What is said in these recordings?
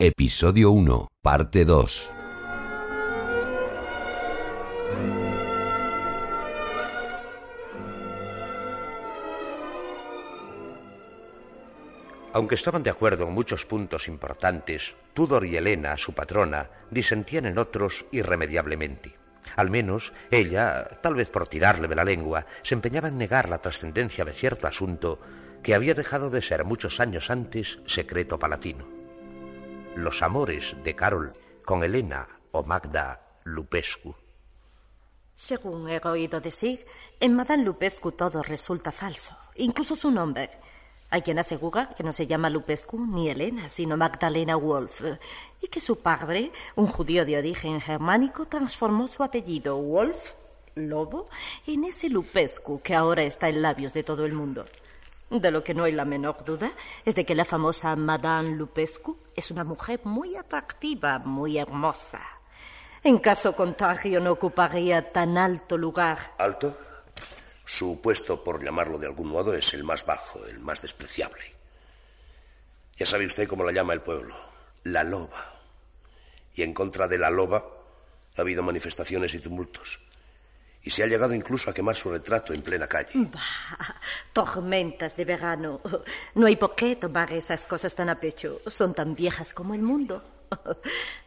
Episodio 1, parte 2. Aunque estaban de acuerdo en muchos puntos importantes, Tudor y Elena, su patrona, disentían en otros irremediablemente. Al menos ella, tal vez por tirarle de la lengua, se empeñaba en negar la trascendencia de cierto asunto que había dejado de ser muchos años antes secreto palatino. Los amores de Carol con Elena o Magda Lupescu. Según he oído decir, en Madame Lupescu todo resulta falso, incluso su nombre. Hay quien asegura que no se llama Lupescu ni Elena, sino Magdalena Wolf, y que su padre, un judío de origen germánico, transformó su apellido Wolf, lobo, en ese Lupescu que ahora está en labios de todo el mundo. De lo que no hay la menor duda es de que la famosa Madame Lupescu es una mujer muy atractiva, muy hermosa. En caso contrario, no ocuparía tan alto lugar. ¿Alto? Su puesto, por llamarlo de algún modo, es el más bajo, el más despreciable. Ya sabe usted cómo la llama el pueblo, la loba. Y en contra de la loba ha habido manifestaciones y tumultos. Y se ha llegado incluso a quemar su retrato en plena calle. Bah, tormentas de verano. No hay por qué tomar esas cosas tan a pecho. Son tan viejas como el mundo.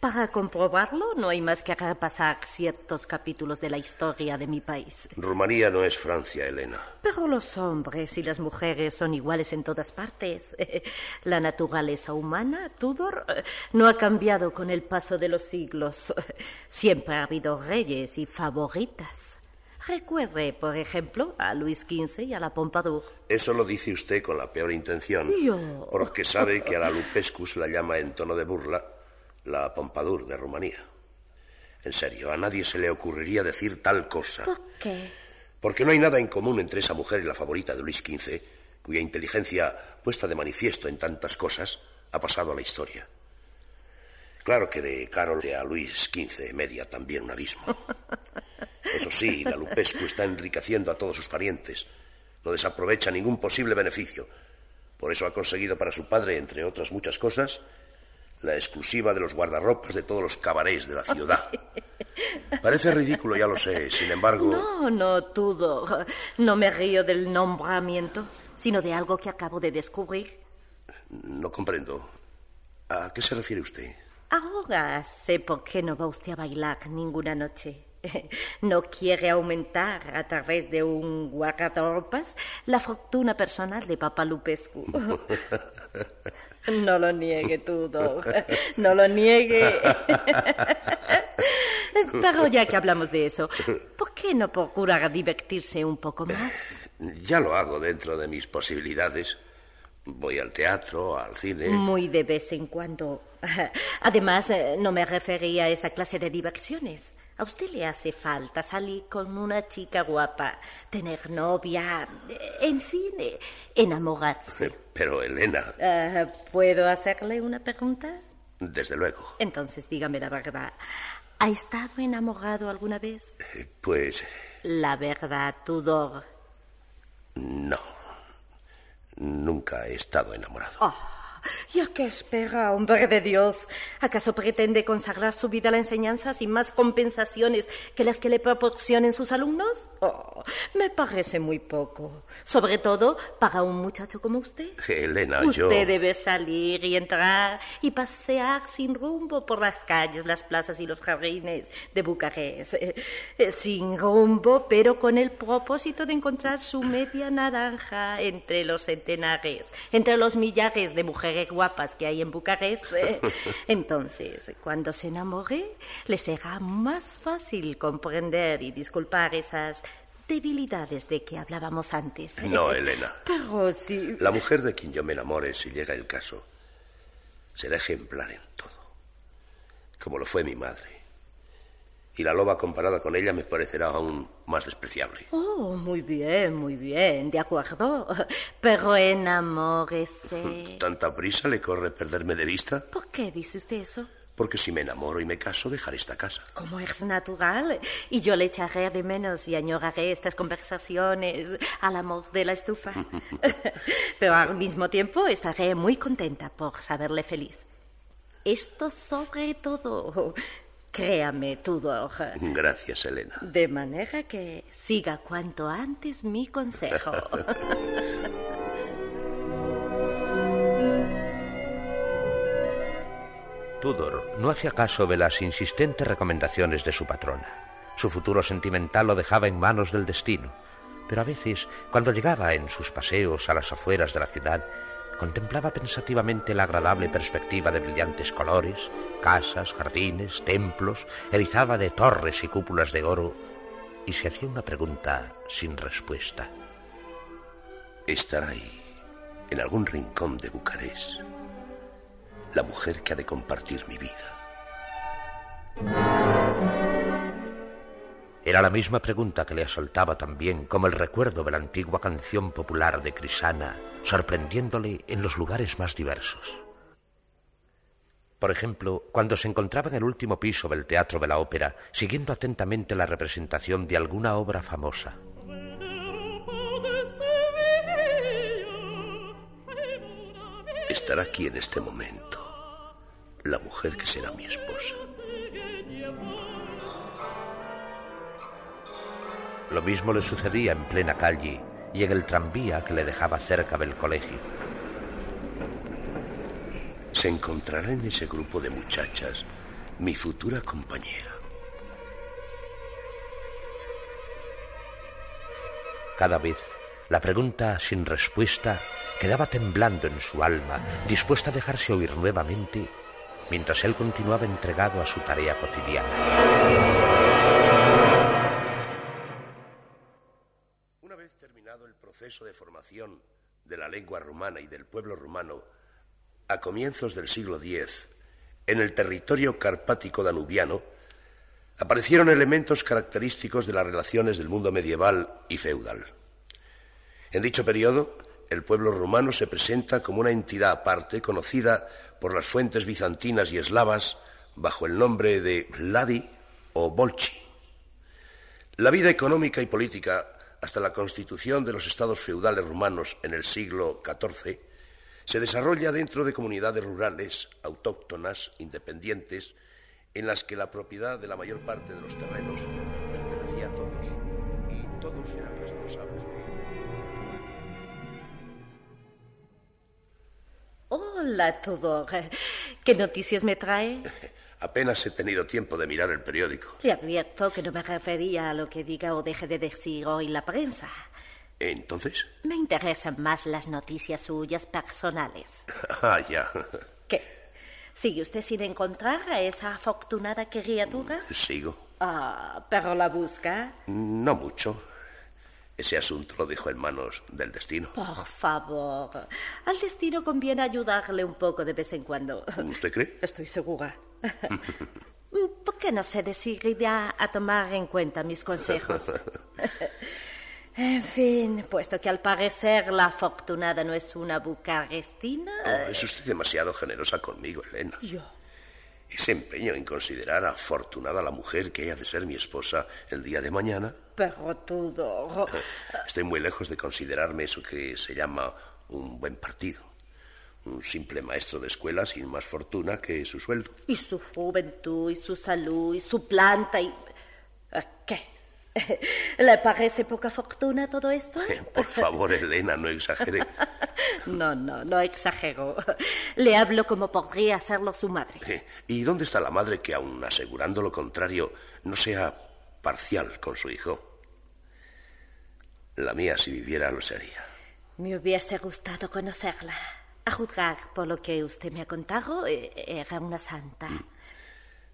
Para comprobarlo, no hay más que repasar ciertos capítulos de la historia de mi país. Rumanía no es Francia, Elena. Pero los hombres y las mujeres son iguales en todas partes. La naturaleza humana, Tudor, no ha cambiado con el paso de los siglos. Siempre ha habido reyes y favoritas. Recuerde, por ejemplo, a Luis XV y a la Pompadour. Eso lo dice usted con la peor intención. Yo. Porque sabe que a la Lupescu se la llama en tono de burla la Pompadour de Rumanía. En serio, a nadie se le ocurriría decir tal cosa. ¿Por qué? Porque no hay nada en común entre esa mujer y la favorita de Luis XV, cuya inteligencia, puesta de manifiesto en tantas cosas, ha pasado a la historia. Claro que de Carol a Luis XV media también un abismo. Eso sí, la Lupescu está enriqueciendo a todos sus parientes. No desaprovecha ningún posible beneficio. Por eso ha conseguido para su padre, entre otras muchas cosas, la exclusiva de los guardarropas de todos los cabarets de la ciudad. Parece ridículo, ya lo sé. Sin embargo. No, no, Tudor. No me río del nombramiento, sino de algo que acabo de descubrir. No comprendo. ¿A qué se refiere usted? Ahora sé por qué no va usted a bailar ninguna noche. No quiere aumentar a través de un guardarropas la fortuna personal de Papa Lupescu. No lo niegue, Tudor. No lo niegue. Pero ya que hablamos de eso, ¿por qué no procura divertirse un poco más? Ya lo hago dentro de mis posibilidades. Voy al teatro, al cine. Muy de vez en cuando. Además, eh, no me refería a esa clase de diversiones. A usted le hace falta salir con una chica guapa, tener novia, eh, en fin, eh, enamorarse. Pero, Elena. ¿Puedo hacerle una pregunta? Desde luego. Entonces, dígame la verdad. ¿Ha estado enamorado alguna vez? Pues La verdad, Tudor. no. Nunca he estado enamorado. Oh, ¿Y a qué espera, hombre de Dios? ¿Acaso pretende consagrar su vida a la enseñanza sin más compensaciones que las que le proporcionen sus alumnos? Oh, me parece muy poco. Sobre todo para un muchacho como usted. Elena, Usted yo. debe salir y entrar y pasear sin rumbo por las calles, las plazas y los jardines de Bucarest. Eh, eh, sin rumbo, pero con el propósito de encontrar su media naranja entre los centenares, entre los millares de mujeres guapas que hay en Bucarest. Eh, Entonces, cuando se enamore, le será más fácil comprender y disculpar esas debilidades de que hablábamos antes. No, Elena. Pero sí. La mujer de quien yo me enamore, si llega el caso, será ejemplar en todo, como lo fue mi madre. Y la loba comparada con ella me parecerá aún más despreciable. Oh, muy bien, muy bien, de acuerdo. Pero enamórese. ¿Tanta prisa le corre perderme de vista? ¿Por qué dice usted eso? Porque si me enamoro y me caso, dejaré esta casa. Como es natural. Y yo le echaré de menos y añoraré estas conversaciones al amor de la estufa. Pero al mismo tiempo estaré muy contenta por saberle feliz. Esto sobre todo. Créame, Tudor. Gracias, Elena. De manera que siga cuanto antes mi consejo. Tudor no hacía caso de las insistentes recomendaciones de su patrona. Su futuro sentimental lo dejaba en manos del destino, pero a veces, cuando llegaba en sus paseos a las afueras de la ciudad, contemplaba pensativamente la agradable perspectiva de brillantes colores, casas, jardines, templos, erizaba de torres y cúpulas de oro, y se hacía una pregunta sin respuesta. Estará ahí, en algún rincón de Bucarest, la mujer que ha de compartir mi vida. Era la misma pregunta que le asaltaba también como el recuerdo de la antigua canción popular de Crisana, sorprendiéndole en los lugares más diversos. Por ejemplo, cuando se encontraba en el último piso del Teatro de la Ópera, siguiendo atentamente la representación de alguna obra famosa. Estará aquí en este momento la mujer que será mi esposa. Lo mismo le sucedía en plena calle y en el tranvía que le dejaba cerca del colegio. Se encontrará en ese grupo de muchachas mi futura compañera. Cada vez la pregunta sin respuesta quedaba temblando en su alma, dispuesta a dejarse oír nuevamente mientras él continuaba entregado a su tarea cotidiana. Proceso de formación de la lengua rumana y del pueblo rumano, a comienzos del siglo X, en el territorio carpático danubiano, aparecieron elementos característicos de las relaciones del mundo medieval y feudal. En dicho periodo, el pueblo rumano se presenta como una entidad aparte conocida por las fuentes bizantinas y eslavas bajo el nombre de Ladi o Bolchi. La vida económica y política hasta la constitución de los estados feudales rumanos en el siglo XIV se desarrolla dentro de comunidades rurales, autóctonas, independientes, en las que la propiedad de la mayor parte de los terrenos pertenecía a todos y todos eran responsables de Hola, Tudor. ¿Qué noticias me trae? Apenas he tenido tiempo de mirar el periódico. Le advierto que no me refería a lo que diga o deje de decir hoy la prensa. ¿Entonces? Me interesan más las noticias suyas personales. Ah, ya. ¿Qué? ¿Sigue usted sin encontrar a esa afortunada criatura? Sigo. Ah, pero la busca. No mucho. Ese asunto lo dejo en manos del destino. Por favor. Al destino conviene ayudarle un poco de vez en cuando. ¿Usted cree? Estoy segura. ¿Por qué no se decidiría a tomar en cuenta mis consejos? En fin, puesto que al parecer la afortunada no es una bucarestina. Oh, es usted demasiado generosa conmigo, Elena. Yo. Ese empeño en considerar afortunada a la mujer que haya de ser mi esposa el día de mañana. Pero todo. Estoy muy lejos de considerarme eso que se llama un buen partido. Un simple maestro de escuela sin más fortuna que su sueldo. Y su juventud, y su salud, y su planta, y. ¿Qué? ¿Le parece poca fortuna todo esto? Por favor, Elena, no exagere. No, no, no exagero. Le hablo como podría hacerlo su madre. ¿Y dónde está la madre que, aun asegurando lo contrario, no sea parcial con su hijo? La mía, si viviera, lo sería. Me hubiese gustado conocerla. A juzgar por lo que usted me ha contado, eh, era una santa.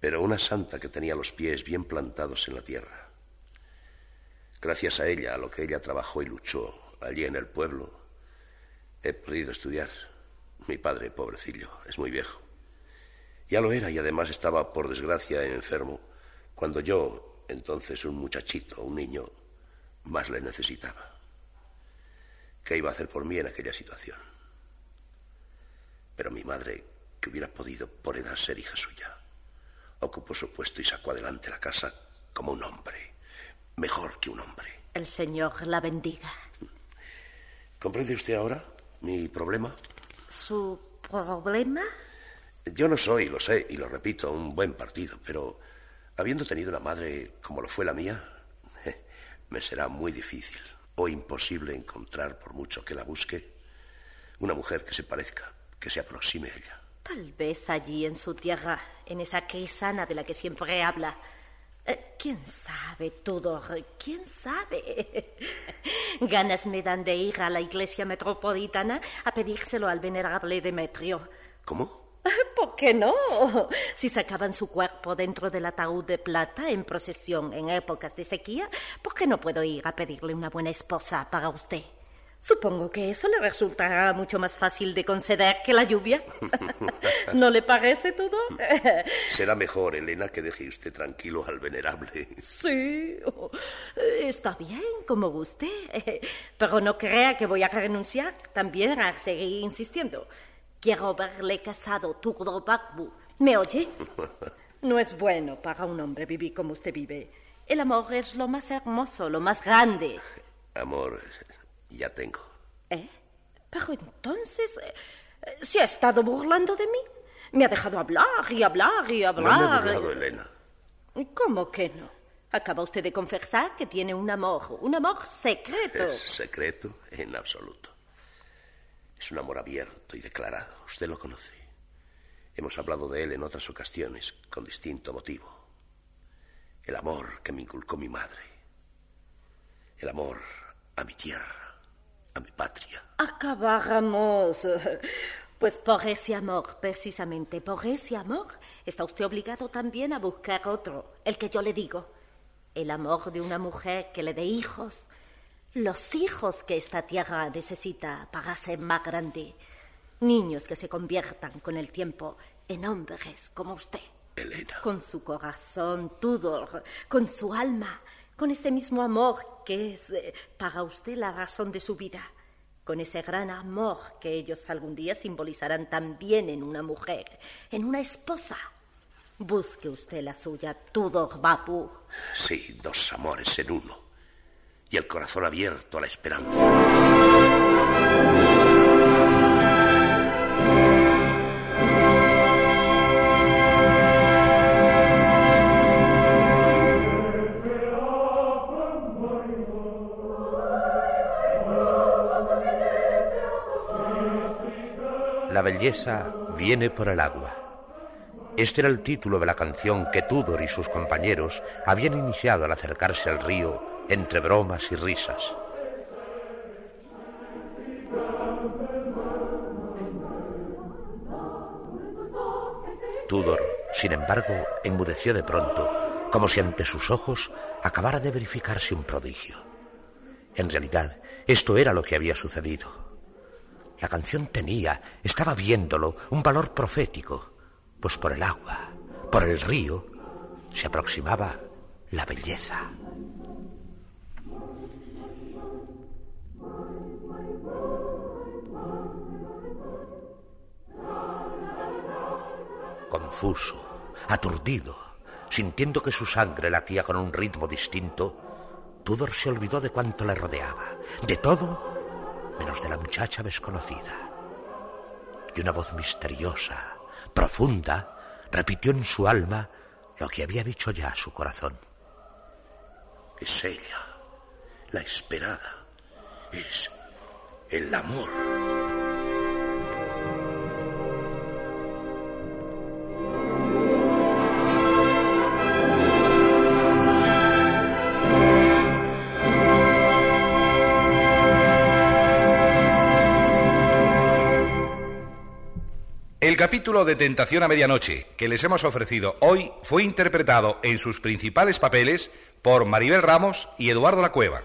Pero una santa que tenía los pies bien plantados en la tierra. Gracias a ella, a lo que ella trabajó y luchó allí en el pueblo, he podido estudiar. Mi padre, pobrecillo, es muy viejo. Ya lo era y además estaba, por desgracia, enfermo, cuando yo, entonces un muchachito, un niño, más le necesitaba. ¿Qué iba a hacer por mí en aquella situación? Pero mi madre, que hubiera podido por edad ser hija suya, ocupó su puesto y sacó adelante la casa como un hombre, mejor que un hombre. El Señor la bendiga. ¿Comprende usted ahora mi problema? ¿Su problema? Yo no soy, lo sé, y lo repito, un buen partido, pero habiendo tenido una madre como lo fue la mía, me será muy difícil o imposible encontrar, por mucho que la busque, una mujer que se parezca, que se aproxime a ella. Tal vez allí en su tierra, en esa sana de la que siempre habla. Eh, ¿Quién sabe, Tudor? ¿Quién sabe? Ganas me dan de ir a la iglesia metropolitana a pedírselo al venerable Demetrio. ¿Cómo? ¿Por qué no? Si sacaban su cuerpo dentro del ataúd de plata en procesión en épocas de sequía, ¿por qué no puedo ir a pedirle una buena esposa para usted? Supongo que eso le resultará mucho más fácil de conceder que la lluvia. ¿No le parece todo? Será mejor, Elena, que deje usted tranquilo al venerable. Sí, está bien, como guste. Pero no crea que voy a renunciar también a seguir insistiendo. Quiero verle casado, Turdo Bagbu. ¿Me oye? No es bueno para un hombre vivir como usted vive. El amor es lo más hermoso, lo más grande. Amor, ya tengo. ¿Eh? Pero entonces, eh, ¿se ha estado burlando de mí? Me ha dejado hablar y hablar y hablar. No me he burlado, Elena. ¿Cómo que no? Acaba usted de confesar que tiene un amor, un amor secreto. Es secreto en absoluto. Es un amor abierto y declarado. Usted lo conoce. Hemos hablado de él en otras ocasiones, con distinto motivo. El amor que me inculcó mi madre. El amor a mi tierra, a mi patria. Acabáramos. Pues por ese amor, precisamente por ese amor, está usted obligado también a buscar otro, el que yo le digo. El amor de una mujer que le dé hijos, los hijos que esta tierra necesita para ser más grande. Niños que se conviertan con el tiempo en hombres como usted. Elena. Con su corazón, Tudor, con su alma, con ese mismo amor que es eh, para usted la razón de su vida, con ese gran amor que ellos algún día simbolizarán también en una mujer, en una esposa. Busque usted la suya, Tudor Bapu. Sí, dos amores en uno y el corazón abierto a la esperanza. Belleza viene por el agua. Este era el título de la canción que Tudor y sus compañeros habían iniciado al acercarse al río entre bromas y risas. Tudor, sin embargo, enmudeció de pronto, como si ante sus ojos acabara de verificarse un prodigio. En realidad, esto era lo que había sucedido. La canción tenía, estaba viéndolo, un valor profético, pues por el agua, por el río, se aproximaba la belleza. confuso, aturdido, sintiendo que su sangre latía con un ritmo distinto, Tudor se olvidó de cuanto le rodeaba, de todo menos de la muchacha desconocida. Y una voz misteriosa, profunda, repitió en su alma lo que había dicho ya su corazón. Es ella, la esperada, es el amor. El capítulo de Tentación a Medianoche que les hemos ofrecido hoy fue interpretado en sus principales papeles por Maribel Ramos y Eduardo La Cueva.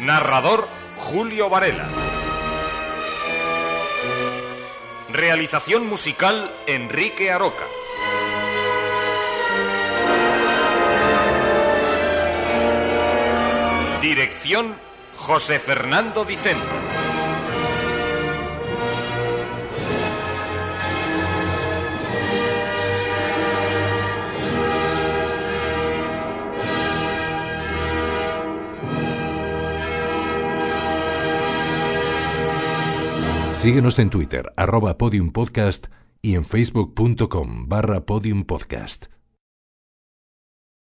Narrador Julio Varela. Realización musical Enrique Aroca. José Fernando Dicente. Síguenos en Twitter, arroba podiumpodcast y en facebook.com barra podiumpodcast.